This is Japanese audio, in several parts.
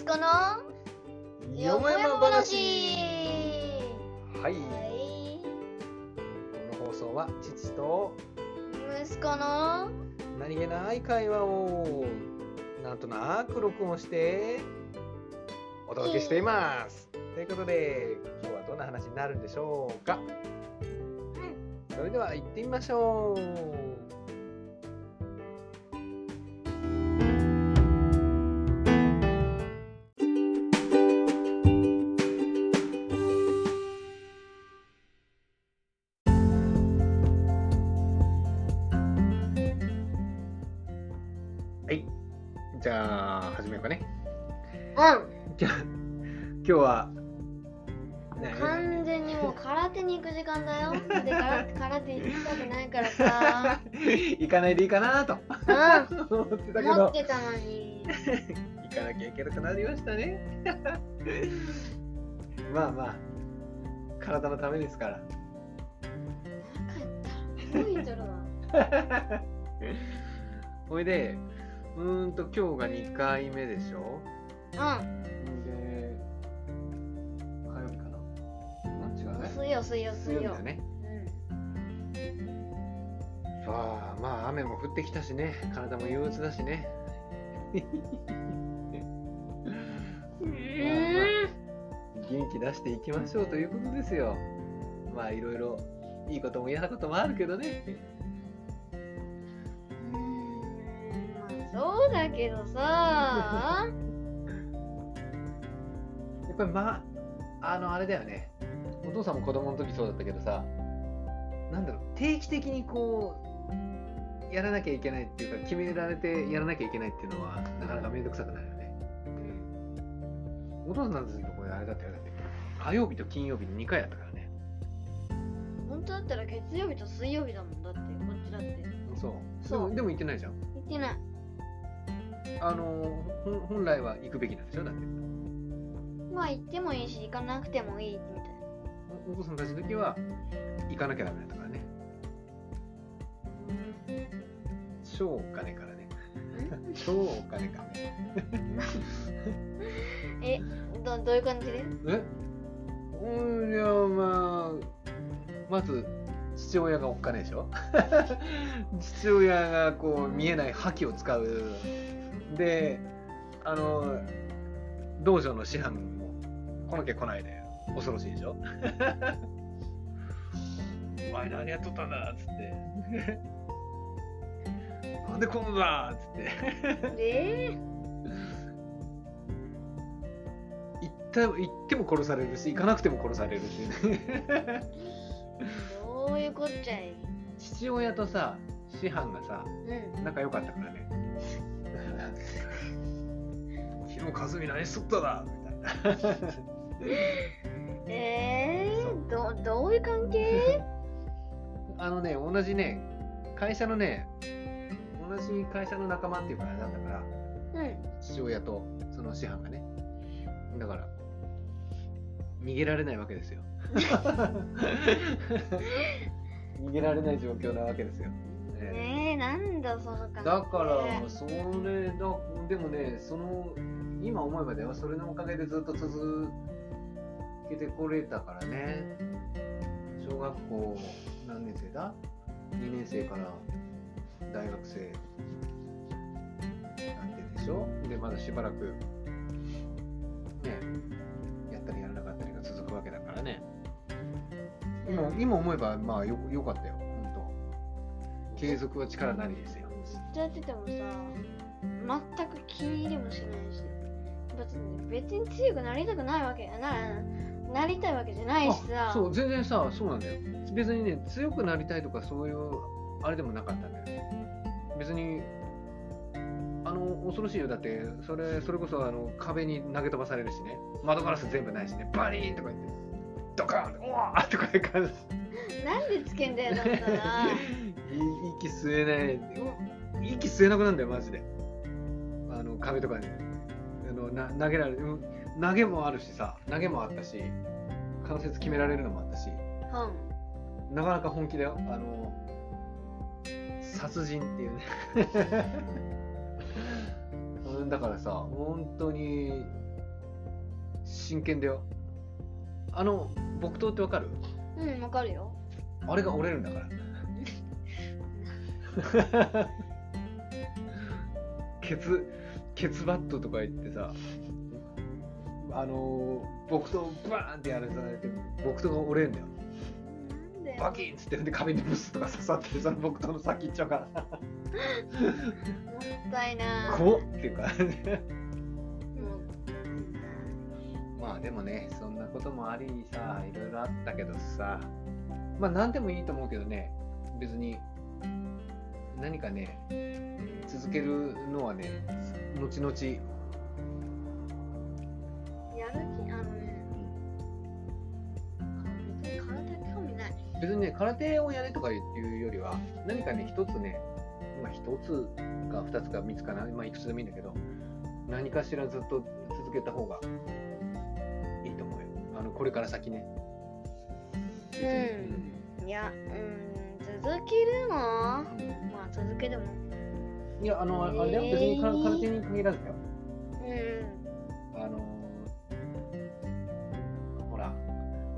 息子のよもやま話。はい、はいこの放送は父と息子の何気ない会話をなんとなく録音してお届けしています。ということで今日はどんな話になるんでしょうか。それでは行ってみましょうじゃあ始めようかね。うん。じゃあ今日はね。完全にもう空手に行く時間だよ。で空 空手行きたくないからさ。行かないでいいかなと。う思ってたんけど。持ってたのに。行かなきゃいけなくなりましたね。まあまあ体のためですから。帰ったら動いとるわほいでうーんと今日が2回目でしょ？うん。で火曜日かな。うん違うね。水曜水曜水曜。水曜日だね。さあまあ雨も降ってきたしね。体も憂鬱だしね。うん元気出していきましょうということですよ。まあいろいろいいことも嫌なこともあるけどねそうだけどさ。やっぱりまああのあれだよね。お父さんも子供の時そうだったけどさなんだろう。定期的にこうやらなきゃいけないっていうか決められてやらなきゃいけないっていうのはなかなか面倒くさくなるよね。お父さんなんですけどこれあれだったよだって火曜日と金曜日に2回やったからね。本当だったら月曜日と水曜日だもんだってこっちだって。そう。そう。でも行ってないじゃん。行ってないあの本来は行くべきなんでしょ？だって。まあ行ってもいいし行かなくてもいいみたいおお父さんたちの時は行かなきゃダメだったからね超お金からね。超お金か。ら えどどういう感じで？え？うんいやまあまず父親がおっかねえでしょ？父親がこう見えない覇気を使うであの道場の師範も来なきゃ来ないで。恐ろしいでしょ？お前何やっとったんだっつって。なんでこんのだっつって。え行った行っても殺されるし行かなくても殺されるし。ねどういうこっちゃい。父親とさ師範がさうん。仲良かったからねかすみ何しとっただみたいなえー、どどういう関係？あのね同じね会社のね同じ会社の仲間っていうかなんだからうん。父親とその師範がね。だから逃げられないわけですよ。逃げられない状況なわけですよ、ねねえなんだその関係。だからそれだでもねその今思えばではそれのおかげでずっと続けてこれたからね。小学校何年生だ？2年生から大学生。なんてでしょでまだしばらくねやったりやらなかったりが続くわけだからね。今今思えばまあよよかったよ。本当。継続は力なりですよ。ずっとやっててもさ全く気に入りもしない。別に強くなりたくないわけななりたいわけじゃないしさ。あそう全然さそうなんだよ。別にね強くなりたいとかそういうあれでもなかったんだよ。ね別にあの恐ろしいよ。だってそれそれこそあの壁に投げ飛ばされるしね。窓ガラス全部ないしね。バリーンとか言って。ドカーンうわーとかいう感じ。なんでつけんだよだったら息吸えない。息吸えなくなるんだよマジで。あの壁とかにあのな投げられる。うん投げもあるしさ投げもあったし関節決められるのもあったしうん。なかなか本気だよあの殺人っていうね。う んだからさ本当に真剣だよ。あの木刀ってわかる？うんわかるよ。あれが折れるんだから。ケツケツバットとか言ってさあのー、木刀バーンってやるされて木刀が折れるんだよ。なんで？バキンっつってで壁にブスとか刺さってその木刀の先っちょが。もったいな。こうっていうかもまあでもねそんなこともありさいろいろあったけどさ。まあ何でもいいと思うけどね。別に何かね続けるのはね後々。やる気あのね。別に空手興味ない。別にね空手をやれとかいうよりは何かね一つねまあ一つか二つか三つかなまあいくつでもいいんだけど何かしらずっと続けた方がいいと思うよ。あのこれから先ね。うん。いやうん続けるのまあ続けてもいやあのあれだよ。別に空空手に限らずだよ。うん。あのほら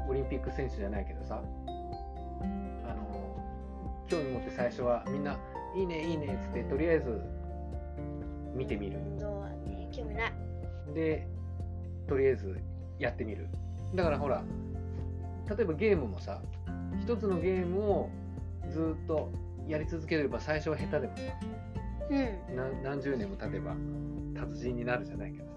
オリンピック選手じゃないけどさ。あの興味持って最初はみんな「いいねいいね」っつってとりあえず見てみる。運動はね。興味ない。でとりあえずやってみる。だからほら例えばゲームもさ一つのゲームをずっとやり続ければ最初は下手でもさうん。何何十年も経てば達人になるじゃないけどさ。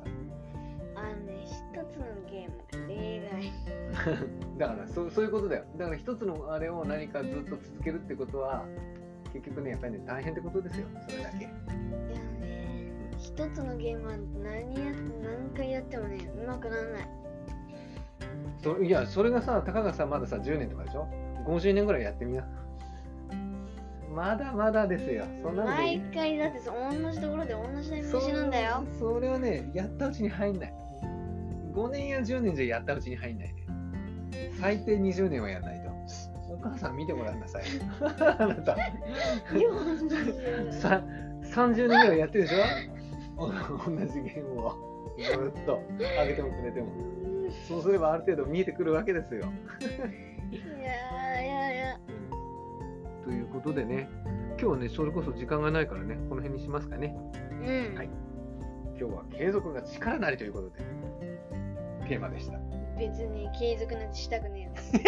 あのね一つのゲームが例外 だからそうそういうことだよ。だから一つのあれを何かずっと続けるってことは結局ねやっぱりね大変ってことですよ。それだけ。いやね一つのゲームは何や何回やってもねうまくならない。そいやそれがさたかがさまださ10年とかでしょ？50年ぐらいやってみなまだまだですよ。そんな毎回だってさ同じところで同じタイミング死ぬんだよ。そそれはねやったうちに入んない。5年や10年じゃやったうちに入んないね。最低20年はやらないと。お母さん見てごらんなさい。あなた。40さ30年ぐらいやってるでしょ？お同じゲームを。ずっと。上げてもくれても。そうすればある程度見えてくるわけですよ。いやことでね今日はねそれこそ時間がないからねこの辺にしますかね。うん、はい。今日は継続が力なりということでテーマでした。別に継続なんてしたくね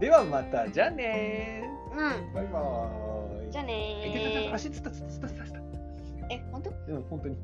ではまたじゃあね。うん。バイバーイ。じゃあねえちょちょちょー足つったつったつったつった。え本当？うん本当に